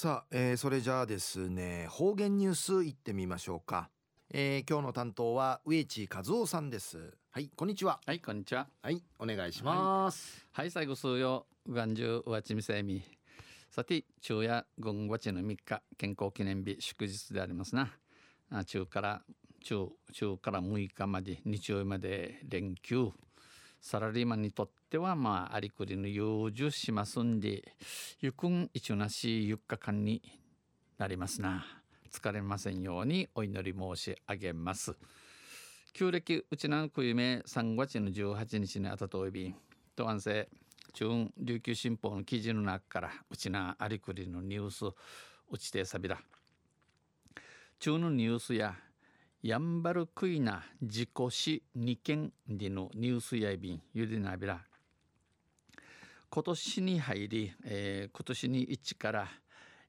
さあ、えー、それじゃあですね方言ニュースいってみましょうか、えー、今日の担当は植地和夫さんです。はいこんにちは。はいこんにちは。はいお願いします。はい、はい、最後数曜うがんじゅうわちみせみ。さて昼夜5月の3日健康記念日祝日でありますな。あ中から中中から6日まで日曜日まで連休サラリーマンにとってはまあありくりの養生しますんでゆくん一なし4日間になりますな。疲れませんようにお祈り申し上げます。旧暦うちなのくゆめ3月の18日にあたといびと安静中琉球新報の記事の中からうちなありくりのニュースうちてさびら中のニュースややんばるクイナ自己死二件でのニュースやいびんゆでなびら。今年に入り、えー、今年に1から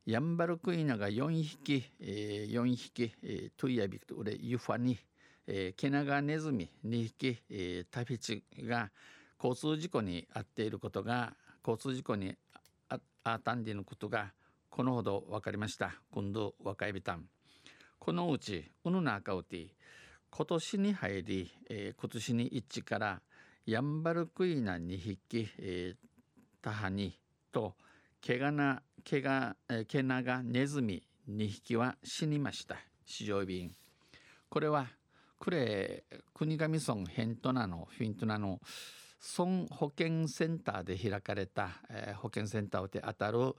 やんばるクイナが4匹、えー、4匹、えー、トゥイヤビクと俺ユファに、えー、ケナガネズミ2匹、えー、タフィチが交通事故に遭っていることが交通事故にああったんでのことがこのほど分かりました。今度若いびたん。このうちウヌナアカウティ今年に入り、えー、今年に一致からヤンバルクイナ2匹、えー、タハニとケガナケガ、ケナガネズミ2匹は死にました。市場便。これはクレ国頭村ヘントナのフィントナの村保健センターで開かれた、えー、保健センターで当たる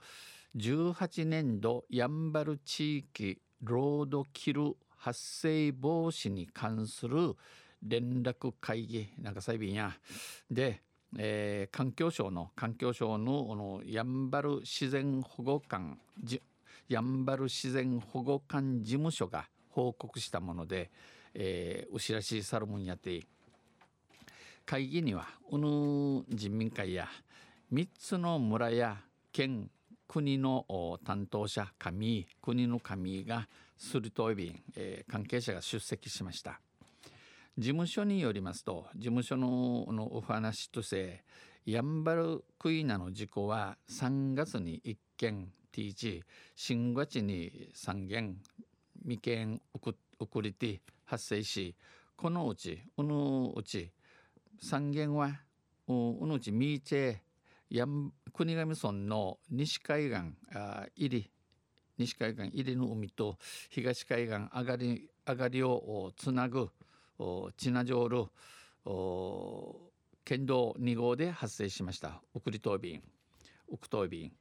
18年度やんばる地域ロードキル発生防止に関する連絡会議なんか裁判や。で、えー、環境省の環境省ののやんばる自然保護官やんばる自然保護官事務所が報告したもので、えー、牛らしいサルモンやって会議にはうぬ人民会や3つの村や県国の担当者神国の神がするといびん、えー、関係者が出席しました。事務所によりますと事務所ののお話としてやんばるクイナの事故は3月に1件 T1 新月に3件未見送りて発生しこのうちうのうち3件はうのうちミーチェ国頭村の西海岸あ入り西海岸入りの海と東海岸上がり上がりをつなぐチナジョール県道2号で発生しました。送り島便奥島便。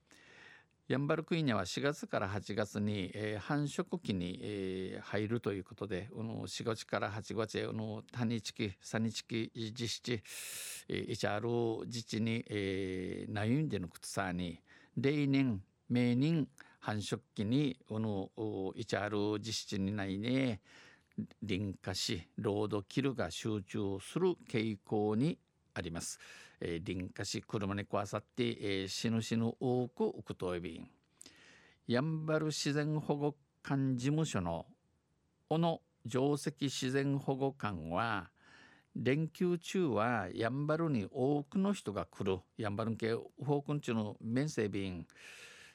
ヤンバルクイニャは4月から8月に、えー、繁殖期に、えー、入るということで、この4月から8月への谷地期、サニ地期、実地、えー、イチャール自治に、えー、ナユンでの靴さに、例年、明年、繁殖期に、このイチャール実地にないね、林化し、ロードキルが集中する傾向にあります。えー、林化し車に壊さって、えー、死ぬ死ぬ多く浮くといびん。やんばる自然保護館事務所の小野上石自然保護館は連休中はやんばるに多くの人が来る。やんばる系方向中の面整便。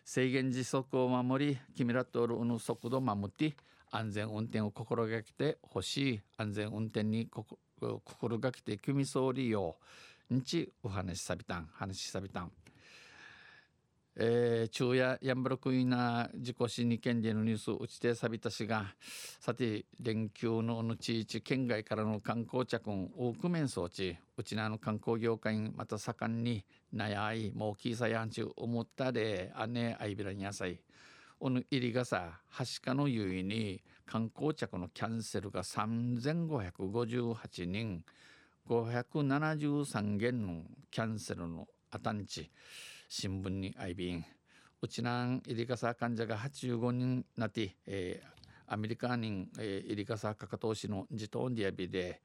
制限時速を守り君らとの速度を守って安全運転を心がけてほしい。安全運転に心がけて組総理よ。んちお話しさびたん話しさびたん。えー、昼夜ヤンブルクイナ事故死2件でのニュース打ちてさびたしがさて連休のの地域県外からの観光客多く面装置うちなの観光業界また盛んになやいもうきいさやんちゅう思ったであねあいびらにやさいおの入りがさはしかのゆいに観光客のキャンセルが3558人。573件のキャンセルのあたんち新聞にあいびんうちなん入りかさ患者が85人なって、えー、アメリカ人、えー、入りかさかかとしの自動ディアビで、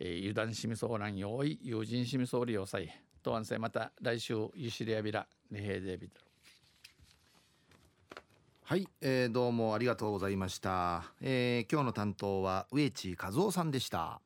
えー、油断しみそうなんよい友人しみそうりよさいとわんせまた来週ゆしりやびらねへでびたはい、えー、どうもありがとうございました、えー、今日の担当は植地和夫さんでした。